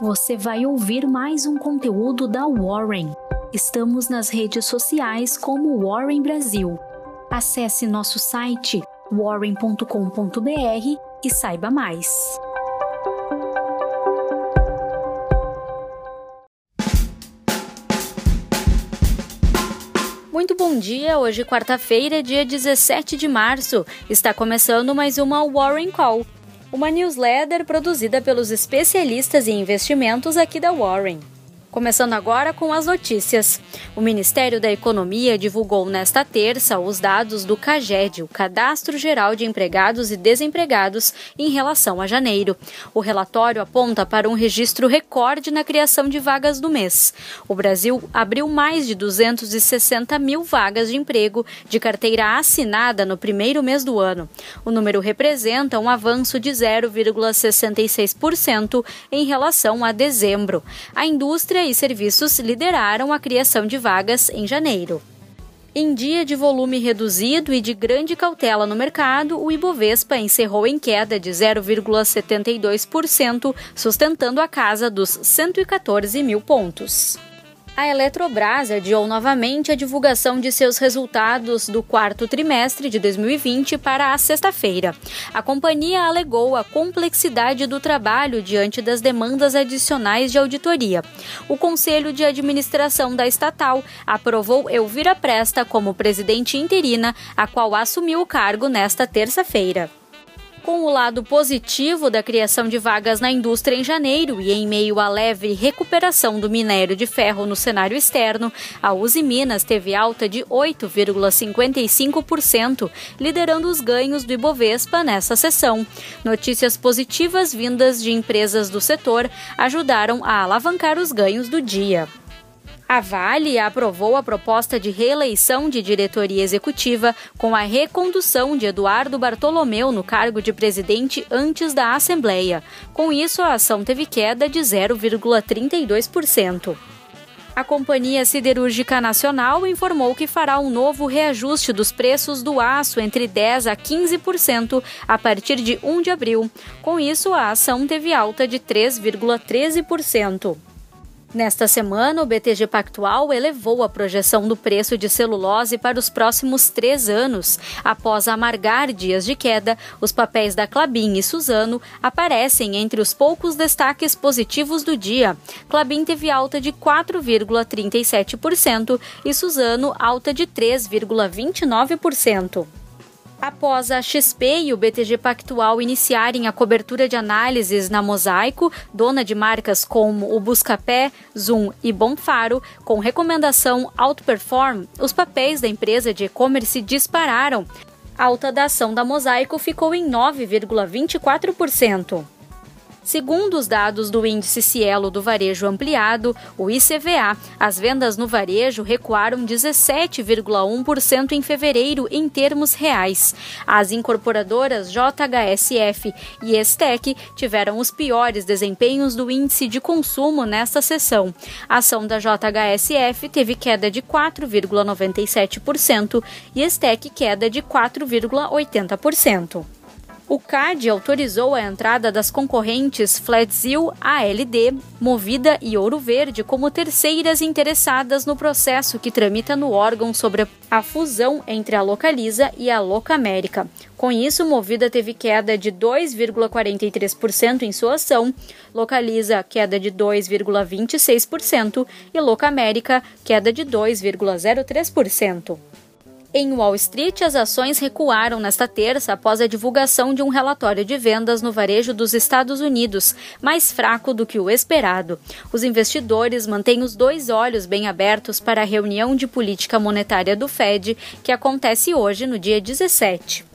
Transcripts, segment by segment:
você vai ouvir mais um conteúdo da Warren. Estamos nas redes sociais como Warren Brasil. Acesse nosso site warren.com.br e saiba mais. Muito bom dia, hoje quarta-feira, dia 17 de março. Está começando mais uma Warren Call, uma newsletter produzida pelos especialistas em investimentos aqui da Warren. Começando agora com as notícias. O Ministério da Economia divulgou nesta terça os dados do CAGED, o Cadastro Geral de Empregados e Desempregados, em relação a janeiro. O relatório aponta para um registro recorde na criação de vagas do mês. O Brasil abriu mais de 260 mil vagas de emprego de carteira assinada no primeiro mês do ano. O número representa um avanço de 0,66% em relação a dezembro. A indústria e serviços lideraram a criação de vagas em janeiro. Em dia de volume reduzido e de grande cautela no mercado, o Ibovespa encerrou em queda de 0,72%, sustentando a casa dos 114 mil pontos a Eletrobras adiou novamente a divulgação de seus resultados do quarto trimestre de 2020 para a sexta-feira. A companhia alegou a complexidade do trabalho diante das demandas adicionais de auditoria. O Conselho de Administração da estatal aprovou Elvira Presta como presidente interina, a qual assumiu o cargo nesta terça-feira. Com o lado positivo da criação de vagas na indústria em janeiro e em meio à leve recuperação do minério de ferro no cenário externo, a Uzi Minas teve alta de 8,55%, liderando os ganhos do Ibovespa nessa sessão. Notícias positivas vindas de empresas do setor ajudaram a alavancar os ganhos do dia. A Vale aprovou a proposta de reeleição de diretoria executiva com a recondução de Eduardo Bartolomeu no cargo de presidente antes da Assembleia. Com isso, a ação teve queda de 0,32%. A Companhia Siderúrgica Nacional informou que fará um novo reajuste dos preços do aço entre 10% a 15% a partir de 1 de abril. Com isso, a ação teve alta de 3,13%. Nesta semana, o BTG Pactual elevou a projeção do preço de celulose para os próximos três anos. Após amargar dias de queda, os papéis da Clabin e Suzano aparecem entre os poucos destaques positivos do dia. Clabin teve alta de 4,37% e Suzano alta de 3,29%. Após a XP e o BTG Pactual iniciarem a cobertura de análises na Mosaico, dona de marcas como o Buscapé, Zoom e Bonfaro, com recomendação Outperform, os papéis da empresa de e-commerce dispararam. A alta da ação da Mosaico ficou em 9,24%. Segundo os dados do Índice Cielo do Varejo Ampliado, o ICVA, as vendas no varejo recuaram 17,1% em fevereiro em termos reais. As incorporadoras JHSF e Estec tiveram os piores desempenhos do índice de consumo nesta sessão. A ação da JHSF teve queda de 4,97% e Estec queda de 4,80% o CAD autorizou a entrada das concorrentes Flatzil, ALD, Movida e Ouro Verde como terceiras interessadas no processo que tramita no órgão sobre a fusão entre a Localiza e a Locamérica. Com isso, Movida teve queda de 2,43% em sua ação, Localiza queda de 2,26% e Locamérica queda de 2,03%. Em Wall Street, as ações recuaram nesta terça após a divulgação de um relatório de vendas no varejo dos Estados Unidos, mais fraco do que o esperado. Os investidores mantêm os dois olhos bem abertos para a reunião de política monetária do Fed, que acontece hoje, no dia 17.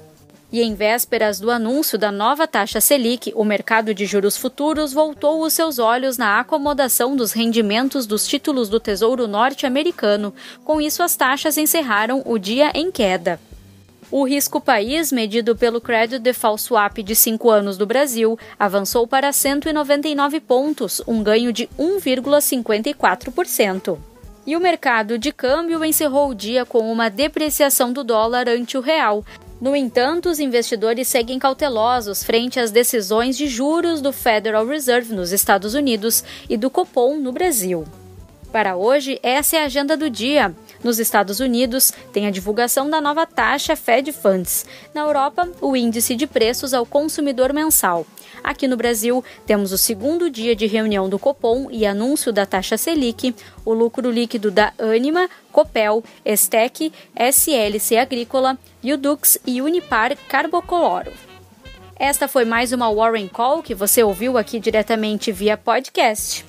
E em vésperas do anúncio da nova taxa Selic, o mercado de juros futuros voltou os seus olhos na acomodação dos rendimentos dos títulos do Tesouro Norte-Americano. Com isso, as taxas encerraram o dia em queda. O risco país, medido pelo Credit Default Swap de 5 anos do Brasil, avançou para 199 pontos, um ganho de 1,54%. E o mercado de câmbio encerrou o dia com uma depreciação do dólar ante o real, No entanto, os investidores seguem cautelosos frente às decisões de juros do Federal Reserve nos Estados Unidos e do Copom no Brasil. Para hoje, essa é a agenda do dia. Nos Estados Unidos, tem a divulgação da nova taxa Fed Funds. Na Europa, o índice de preços ao consumidor mensal. Aqui no Brasil, temos o segundo dia de reunião do Copom e anúncio da taxa Selic, o lucro líquido da Anima, Copel, Estec, SLC Agrícola, Udux e Unipar Carbocoloro. Esta foi mais uma Warren Call que você ouviu aqui diretamente via podcast.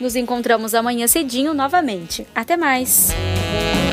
Nos encontramos amanhã cedinho novamente. Até mais! Yeah.